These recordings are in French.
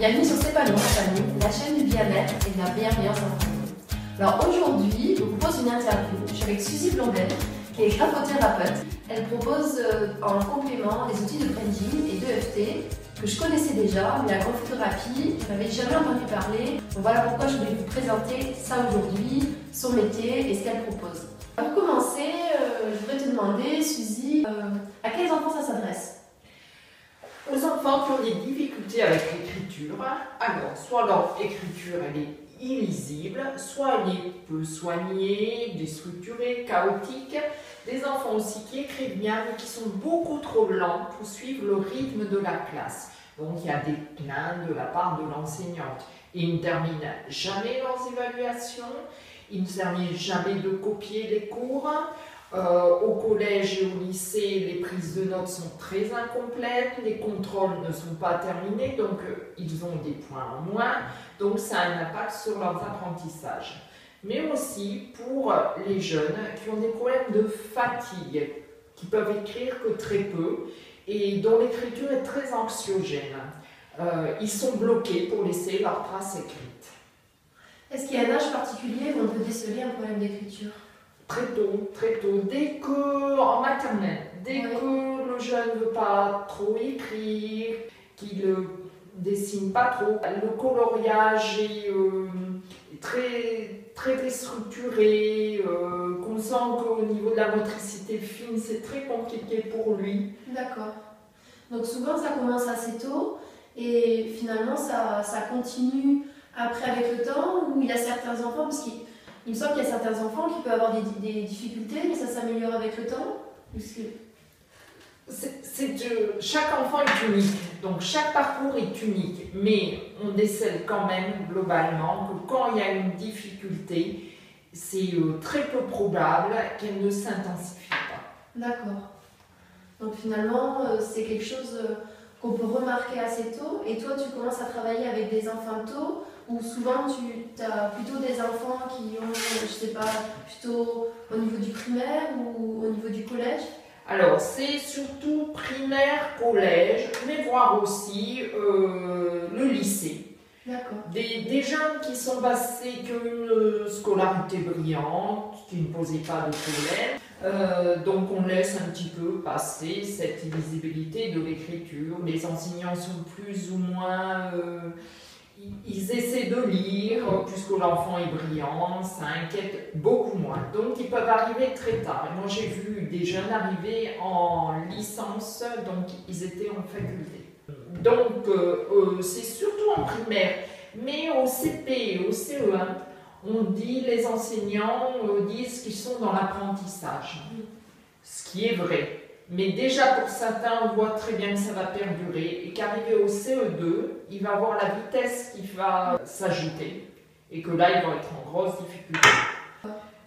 Bienvenue sur C'est pas la chaîne du bien-être et de la bienveillance en famille. Alors aujourd'hui, je vous propose une interview. Je suis avec Suzy Blondel, qui est graphothérapeute. Elle propose euh, en complément des outils de branding et d'EFT que je connaissais déjà, mais la graphothérapie, je n'avais jamais entendu parler. Donc voilà pourquoi je voulais vous présenter ça aujourd'hui, son métier et ce qu'elle propose. Pour commencer, euh, je voudrais te demander, Suzy, euh, à quels enfants ça s'adresse? Enfants qui ont des difficultés avec l'écriture. Alors, soit leur écriture elle est illisible, soit elle est peu soignée, déstructurée, chaotique. Des enfants aussi qui écrivent bien mais qui sont beaucoup trop lents pour suivre le rythme de la classe. Donc il y a des plaintes de la part de l'enseignante. Ils ne terminent jamais leurs évaluations, ils ne terminent jamais de copier les cours. Euh, au collège et au lycée, les prises de notes sont très incomplètes, les contrôles ne sont pas terminés, donc euh, ils ont des points en moins, donc ça a un impact sur leurs apprentissages. Mais aussi pour les jeunes qui ont des problèmes de fatigue, qui peuvent écrire que très peu et dont l'écriture est très anxiogène. Euh, ils sont bloqués pour laisser leur trace écrite. Est-ce qu'il y a un âge particulier où on peut déceler un problème d'écriture? Très tôt, très tôt, dès que, en maternelle, dès que le jeune ne veut pas trop écrire, qu'il ne dessine pas trop, le coloriage est, euh, très, très déstructuré, euh, qu'on sent qu'au niveau de la motricité fine, c'est très compliqué pour lui. D'accord. Donc souvent ça commence assez tôt et finalement ça, ça continue après avec le temps où il y a certains enfants, parce il me semble qu'il y a certains enfants qui peuvent avoir des, difficultés, mais ça s'améliore avec le temps. C'est, chaque enfant est unique, donc chaque parcours est unique, mais on décèle quand même globalement que quand il y a une difficulté, c'est euh, très peu probable qu'elle ne s'intensifie pas. D'accord. Donc finalement, euh, c'est quelque chose euh, qu'on peut remarquer assez tôt, et toi tu commences à travailler avec des enfants tôt, ou souvent tu as plutôt des enfants qui ont, je sais pas, plutôt au niveau du primaire ou au niveau du collège? Alors, c'est surtout primaire, collège, mais voire aussi euh, le lycée. Des, des, jeunes qui sont passés qu'une scolarité brillante, qui ne posaient pas de problème. Euh, donc on laisse un petit peu passer cette illisibilité de l'écriture. Les enseignants sont plus ou moins... Euh, ils essaient de lire, puisque l'enfant est brillant, ça inquiète beaucoup moins. Donc ils peuvent arriver très tard. Moi j'ai vu des jeunes arriver en licence, donc ils étaient en faculté. Donc euh, euh, c'est surtout en primaire, mais au CP et au CE1, on dit, les enseignants euh, disent qu'ils sont dans l'apprentissage, ce qui est vrai. Mais déjà pour certains, on voit très bien que ça va perdurer et qu'arrivé au CE2, il va avoir la vitesse qui va s'ajouter et que là, ils vont être en grosse difficulté.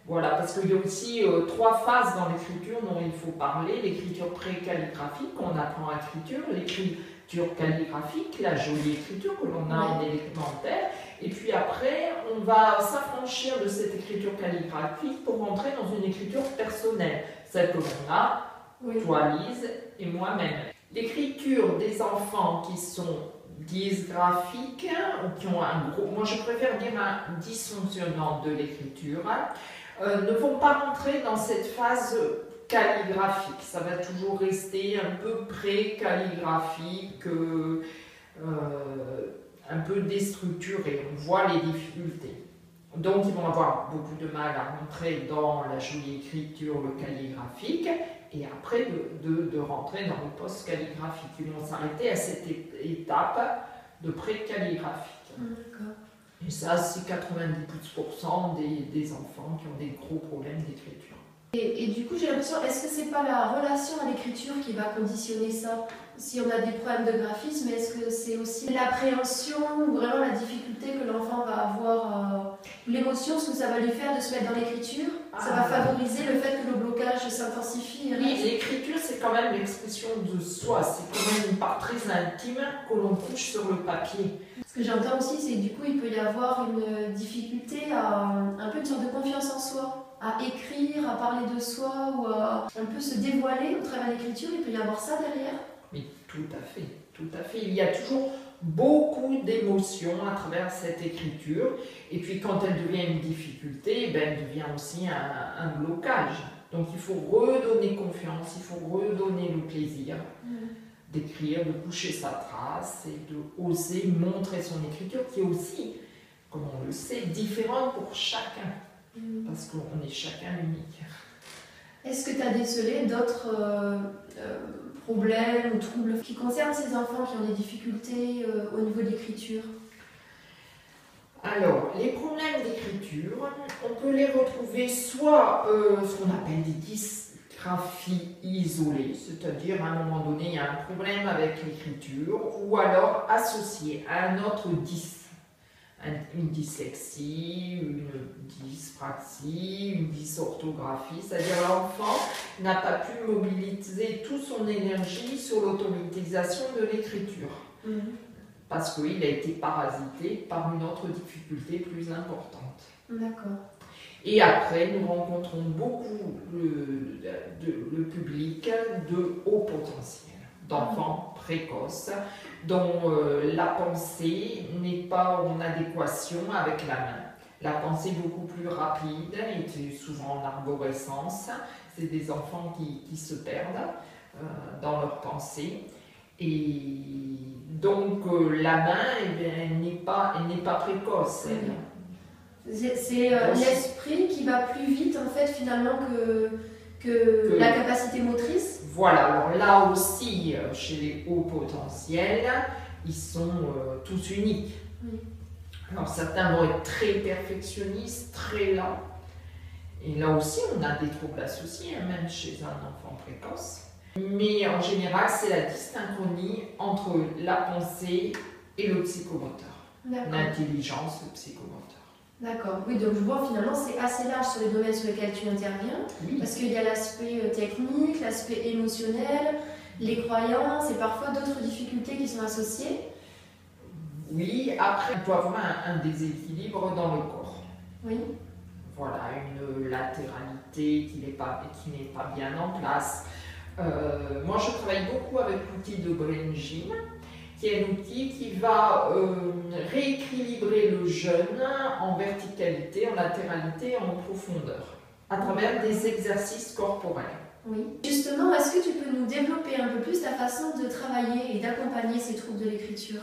Voilà, parce qu'il y a aussi euh, trois phases dans l'écriture dont il faut parler. L'écriture pré-calligraphique, on apprend à l'écriture, l'écriture calligraphique, la jolie écriture que l'on a en élémentaire, et puis après, on va s'affranchir de cette écriture calligraphique pour rentrer dans une écriture personnelle, celle que l'on a toi Lise et moi-même. L'écriture des enfants qui sont dysgraphiques ou qui ont un gros, moi je préfère dire un dysfonctionnement de l'écriture, euh, ne vont pas rentrer dans cette phase calligraphique. Ça va toujours rester un peu pré-calligraphique, euh, un peu déstructuré. On voit les difficultés. Donc ils vont avoir beaucoup de mal à rentrer dans la jolie écriture, le calligraphique et après de, de, rentrer dans le post-calligraphique. Ils vont s'arrêter à cette étape de pré-calligraphique. Et ça, c'est 90% des, des, enfants qui ont des gros problèmes d'écriture. Et, et, du coup, j'ai l'impression, est-ce que c'est pas la relation à l'écriture qui va conditionner ça Si on a des problèmes de graphisme, est-ce que c'est aussi l'appréhension ou vraiment la difficulté que l'enfant va avoir, euh, l'émotion, ce que ça va lui faire de se mettre dans l'écriture? Ça va ah. favoriser le fait que le blocage s'intensifie Oui, l'écriture, c'est quand même l'expression de soi, c'est quand même une part très intime que l'on couche sur le papier. Ce que j'entends aussi, c'est que du coup, il peut y avoir une difficulté à un peu une sorte de confiance en soi à écrire, à parler de soi ou à un peu se dévoiler au travers de l'écriture, il peut y avoir ça derrière Oui, tout à fait, tout à fait. Il y a toujours beaucoup d'émotions à travers cette écriture. Et puis quand elle devient une difficulté, ben, elle devient aussi un, blocage. Donc il faut redonner confiance, il faut redonner le plaisir mm. d'écrire, de coucher sa trace et de oser montrer son écriture qui est aussi, comme on le sait, différente pour chacun. Parce qu'on est chacun unique. Est-ce que tu as décelé d'autres euh, euh, problèmes ou troubles qui concernent ces enfants qui ont des difficultés euh, au niveau de l'écriture? Alors, les problèmes d'écriture, on peut les retrouver soit ce qu'on appelle des dysgraphies isolées, c'est-à-dire à un moment donné, il y a un problème avec l'écriture, ou alors associé à un autre dys, une dyslexie, une dyspraxie, une dysorthographie, c'est-à-dire l'enfant n'a pas pu mobiliser toute son énergie sur l'automatisation de l'écriture. Mhm. Parce qu'il a été parasité par une autre difficulté plus importante. D'accord. Et après, nous rencontrons beaucoup le, public de haut potentiel, d'enfants précoces, dont euh, la pensée n'est pas en adéquation avec la main. La pensée beaucoup plus rapide et souvent en arborescence. C'est des enfants qui, se perdent euh, dans leur pensée. Et donc euh, la main, eh n'est pas, pas précoce. C'est l'esprit qui va plus vite en fait finalement que, que, la capacité motrice Voilà, alors là aussi, chez les hauts potentiels, ils sont tous uniques. Alors certains vont être très perfectionnistes, très lents. Et là aussi, on a des troubles associés, hein, même chez un enfant précoce. Mais en général, c'est la dysynchronie entre la pensée et le psychomoteur. L'intelligence, le psychomoteur. D'accord. Oui, donc je vois finalement c'est assez large sur les domaines sur lesquels tu interviens. Parce qu'il y a l'aspect euh, technique, l'aspect émotionnel, les croyances et parfois d'autres difficultés qui sont associées. Oui, après, il peut avoir un, déséquilibre dans le corps. Oui. Voilà, une latéralité qui n'est pas, pas bien en place. Euh, moi, je travaille beaucoup avec l'outil de Brain Gym, qui est un outil qui va euh, rééquilibrer le jeune en verticalité, en latéralité, en profondeur, à travers des exercices corporels. Oui. Justement, est-ce que tu peux nous développer un peu plus ta façon de travailler et d'accompagner ces troubles de l'écriture?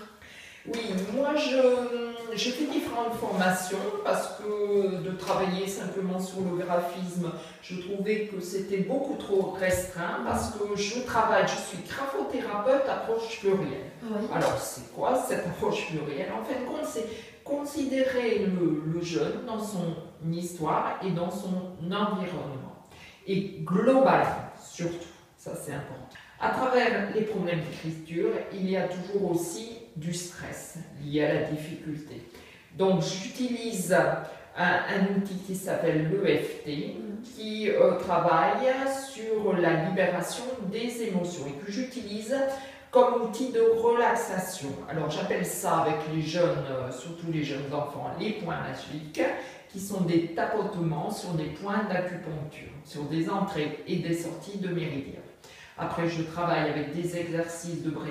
Oui, moi je, je, fais différentes formations parce que de travailler simplement sur le graphisme, je trouvais que c'était beaucoup trop restreint parce que je travaille, je suis graphothérapeute approche plurielle. Alors c'est quoi cette approche plurielle? En fait, c'est considérer le, le jeune dans son histoire et dans son environnement. Et globalement, surtout, ça c'est important. À travers les problèmes d'écriture, il y a toujours aussi du stress lié à la difficulté. Donc j'utilise un, outil qui s'appelle l'EFT qui euh, travaille sur la libération des émotions et que j'utilise comme outil de relaxation. Alors j'appelle ça avec les jeunes, euh, surtout les jeunes enfants, les points magiques, qui sont des tapotements sur des points d'acupuncture, sur des entrées et des sorties de méridiens. Après, je travaille avec des exercices de brain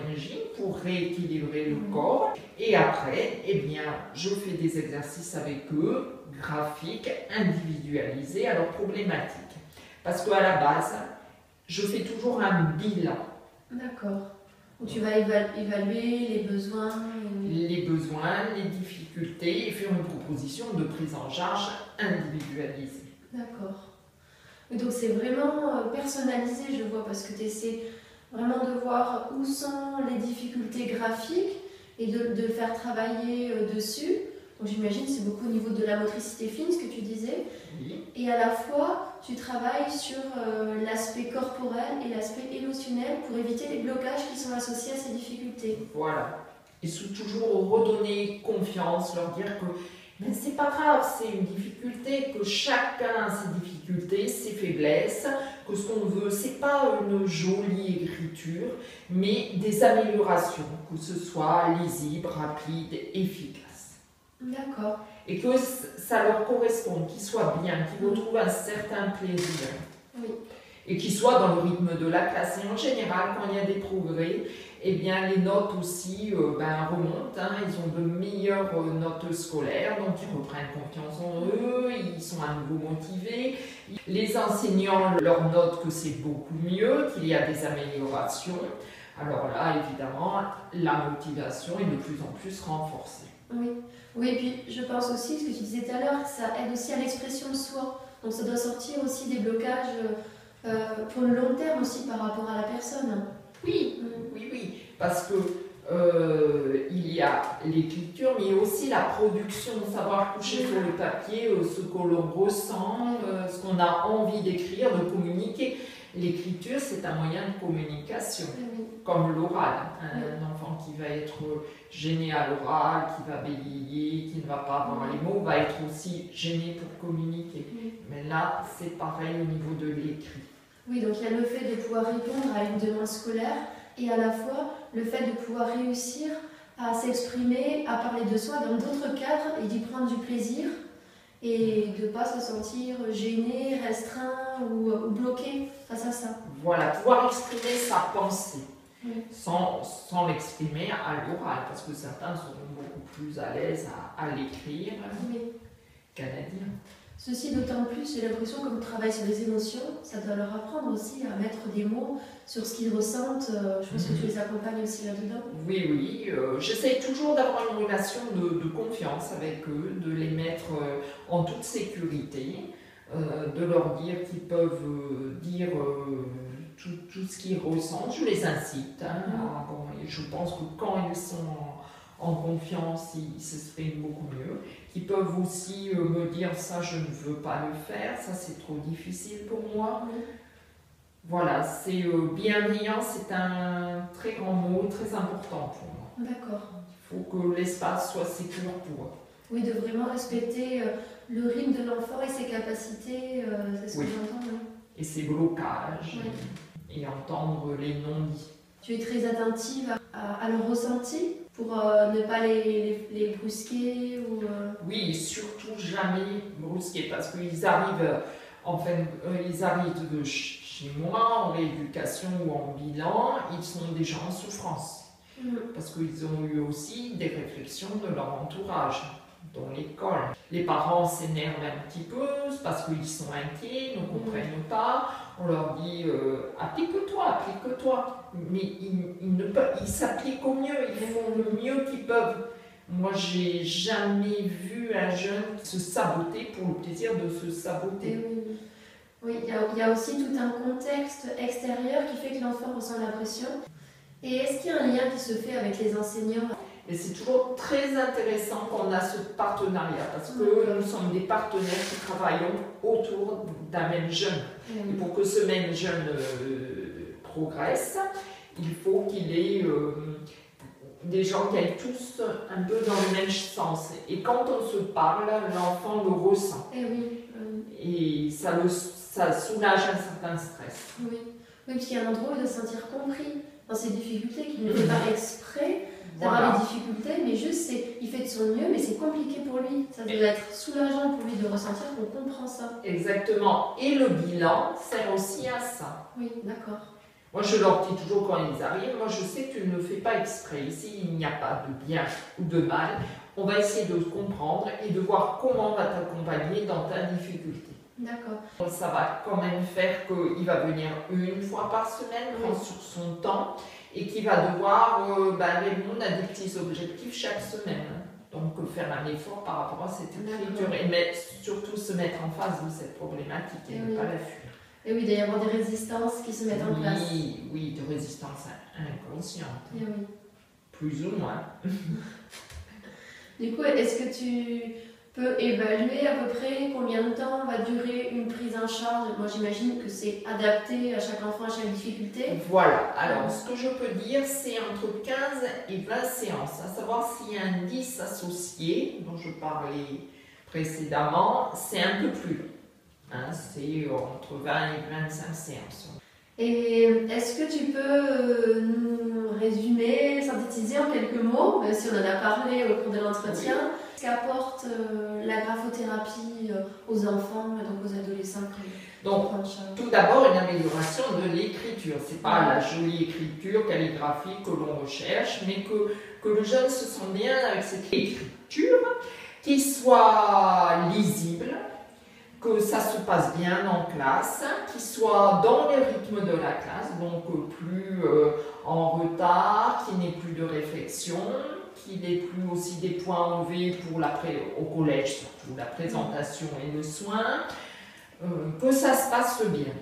pour rééquilibrer le corps. Et après, eh bien, je fais des exercices avec eux, graphiques, individualisés, alors problématiques. Parce qu'à la base, je fais toujours un bilan. D'accord. Où tu vas évaluer les besoins. Les besoins, les difficultés et faire une proposition de prise en charge individualisée. D'accord. Donc c'est vraiment euh, personnalisé, je vois, parce que tu essaies vraiment de voir où sont les difficultés graphiques et de, de faire travailler euh, dessus. Donc j'imagine c'est beaucoup au niveau de la motricité fine, ce que tu disais. Et à la fois, tu travailles sur euh, l'aspect corporel et l'aspect émotionnel pour éviter les blocages qui sont associés à ces difficultés. Voilà. Et toujours redonner confiance, leur dire que mais c'est pas grave, c'est une difficulté, que chacun a ses difficultés, ses faiblesses, que ce qu'on veut, c'est pas une jolie écriture, mais des améliorations, que ce soit lisible, rapide, efficace. D'accord. Et que ça leur corresponde, qu'ils soient bien, qu'ils retrouvent un certain plaisir. Oui. Et qui soit dans le rythme de la classe. Et en général, quand il y a des progrès, eh bien, les notes aussi euh, ben, remontent. Hein. ils ont de meilleures euh, notes scolaires, donc ils reprennent confiance en eux, ils sont à nouveau motivés. Les enseignants leur notent que c'est beaucoup mieux, qu'il y a des améliorations. Alors là, évidemment, la motivation est de plus en plus renforcée. Oui, oui et puis je pense aussi, ce que tu disais tout à l'heure, ça aide aussi à l'expression de soi. Donc ça doit sortir aussi des blocages euh, pour le long terme aussi par rapport à la personne. Oui, oui, oui, parce que euh, il y a l'écriture, mais aussi la production, savoir coucher sur le papier euh, ce que l'on ressent, euh, ce qu'on a envie d'écrire, de communiquer. L'écriture, c'est un moyen de communication, comme l'oral. Un, enfant qui va être gêné à l'oral, qui va bégayer, qui ne va pas avoir les mots, va être aussi gêné pour communiquer. Mais là, c'est pareil au niveau de l'écrit. Oui, donc il y a le fait de pouvoir répondre à une demande scolaire et à la fois le fait de pouvoir réussir à s'exprimer, à parler de soi dans d'autres cadres et d'y prendre du plaisir et de ne pas se sentir gêné, restreint ou, bloqué face à ça. Voilà, pouvoir exprimer sa pensée sans, sans l'exprimer à l'oral parce que certains seront beaucoup plus à l'aise à, à l'écrire qu'à la dire. Ceci d'autant plus, j'ai l'impression, comme travail sur les émotions, ça doit leur apprendre aussi à mettre des mots sur ce qu'ils ressentent. Euh, je pense que tu les accompagnes aussi là-dedans. Oui, oui. Euh, j'essaie toujours d'avoir une relation de, confiance avec eux, de les mettre euh, en toute sécurité, de leur dire qu'ils peuvent dire tout, tout, ce qu'ils ressentent. Je les incite. Hein, mm-hmm. je pense que quand ils sont en confiance, ils s'expriment beaucoup mieux, qui peuvent aussi euh, me dire ça je ne veux pas le faire, ça c'est trop difficile pour moi. Voilà, c'est euh, bienveillant, c'est un très grand mot, très important pour moi. D'accord. Il faut que l'espace soit sécur pour eux. Oui, de vraiment respecter euh, le rythme de l'enfant et ses capacités, c'est ce que j'entends. Et ses blocages, et, entendre les non-dits. Tu es très attentive à, à leur ressenti? Pour euh, ne pas les, les, brusquer ou, euh, Oui, surtout jamais brusquer parce qu'ils arrivent, enfin, euh, ils arrivent de chez moi en rééducation ou en bilan, ils sont déjà en souffrance. Mm. Parce qu'ils ont eu aussi des réflexions de leur entourage dans l'école. Les parents s'énervent un petit peu parce qu'ils sont inquiets, ne comprennent pas. On leur dit euh, applique-toi, applique-toi. Mais ils, ils s'appliquent au mieux, ils font le mieux qu'ils peuvent. Moi, j'ai jamais vu un jeune se saboter pour le plaisir de se saboter. Oui, il y, y, a aussi tout un contexte extérieur qui fait que l'enfant ressent la pression. Et est-ce qu'il y a un lien qui se fait avec les enseignants? Et c'est toujours très intéressant qu'on a ce partenariat parce que nous sommes des partenaires qui travaillons autour d'un même jeune. Et pour que ce même jeune euh, progresse, il faut qu'il ait euh, des gens qui aillent tous un peu dans le même sens. Et quand on se parle, l'enfant le ressent. Et, eh oui. Et ça, le, ça soulage un certain stress. Oui, oui parce qu'il y a un endroit de se sentir compris dans ses difficultés, qu'il ne fait pas exprès d'avoir des difficultés, mais juste, il fait de son mieux, mais c'est compliqué pour lui. Ça doit être soulageant pour lui de ressentir qu'on comprend ça. Exactement. Et le bilan sert aussi à ça. Oui, d'accord. Moi, je leur dis toujours quand ils arrivent, moi, je sais que tu ne fais pas exprès. Ici, il n'y a pas de bien ou de mal. On va essayer de comprendre et de voir comment on va t'accompagner dans ta difficulté. D'accord. Ça va quand même faire qu'il va venir une fois par semaine, prendre sur son temps et qui va devoir euh, bah, répondre à des petits objectifs chaque semaine. Donc faire un effort par rapport à cette écriture et mais surtout se mettre en face de cette problématique et, ne pas la fuir. Et oui, il doit y avoir des résistances qui se mettent en place. Oui, oui, de résistances inconscientes. Et oui. Plus ou moins. du coup, est-ce que tu peut évaluer à peu près combien de temps va durer une prise en charge. Moi, j'imagine que c'est adapté à chaque enfant, à chaque difficulté. Voilà. Alors, ce que je peux dire, c'est entre 15 et 20 séances. À savoir s'il y a un 10 associé, dont je parlais précédemment, c'est un peu plus long. Hein, c'est entre 20 et 25 séances. Et est-ce que tu peux euh, nous résumer, synthétiser en quelques mots, même si on en a parlé au cours de l'entretien, ce qu'apporte euh, la graphothérapie euh, aux enfants et donc aux adolescents Donc, tout d'abord, une amélioration de l'écriture. C'est pas la jolie écriture calligraphique que l'on recherche, mais que, que le jeune se sente bien avec cette écriture, qu'il soit lisible, que ça se passe bien en classe, qu'il soit dans les rythmes de la classe, donc plus euh, en retard, qu'il n'ait plus de réflexion, qu'il n'ait plus aussi des points enlevés pour la au collège, surtout la présentation et le soin, euh, que ça se passe bien.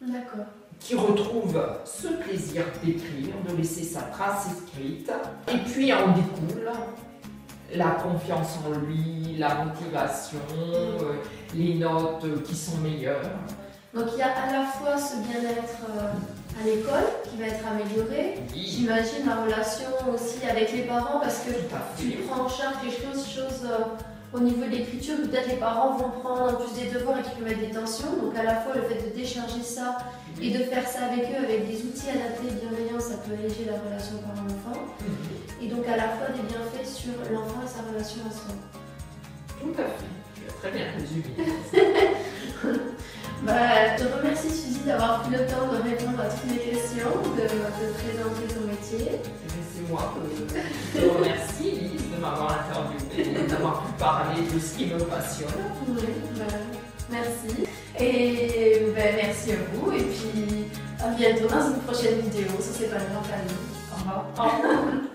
D'accord. Qu'il retrouve ce plaisir d'écrire, de laisser sa trace écrite, et puis en découle la confiance en lui, la motivation, euh, les notes qui sont meilleures. Donc il y a à la fois ce bien-être euh, à l'école qui va être amélioré, j'imagine la relation aussi avec les parents parce que tu prends en charge des choses, choses au niveau de l'écriture, peut-être les parents vont prendre en plus des devoirs et qui peuvent mettre des tensions. Donc à la fois le fait de décharger ça et de faire ça avec eux avec des outils adaptés et bienveillants, ça peut alléger la relation parent-enfant. Et donc à la fois des bienfaits sur l'enfant et sa relation à soi. Tout à fait. Très bien résumé. bah, je te remercie Suzy d'avoir pris le temps de répondre à toutes mes questions, de, de présenter ton métier. C'est moi qui te remercie de m'avoir interviewé, d'avoir pu parler de ce qui me passionne. Oui, bah, merci. Et bah, merci à vous. Et puis à bientôt dans une prochaine vidéo sur C'est pas le grand famille. Au revoir. Au revoir.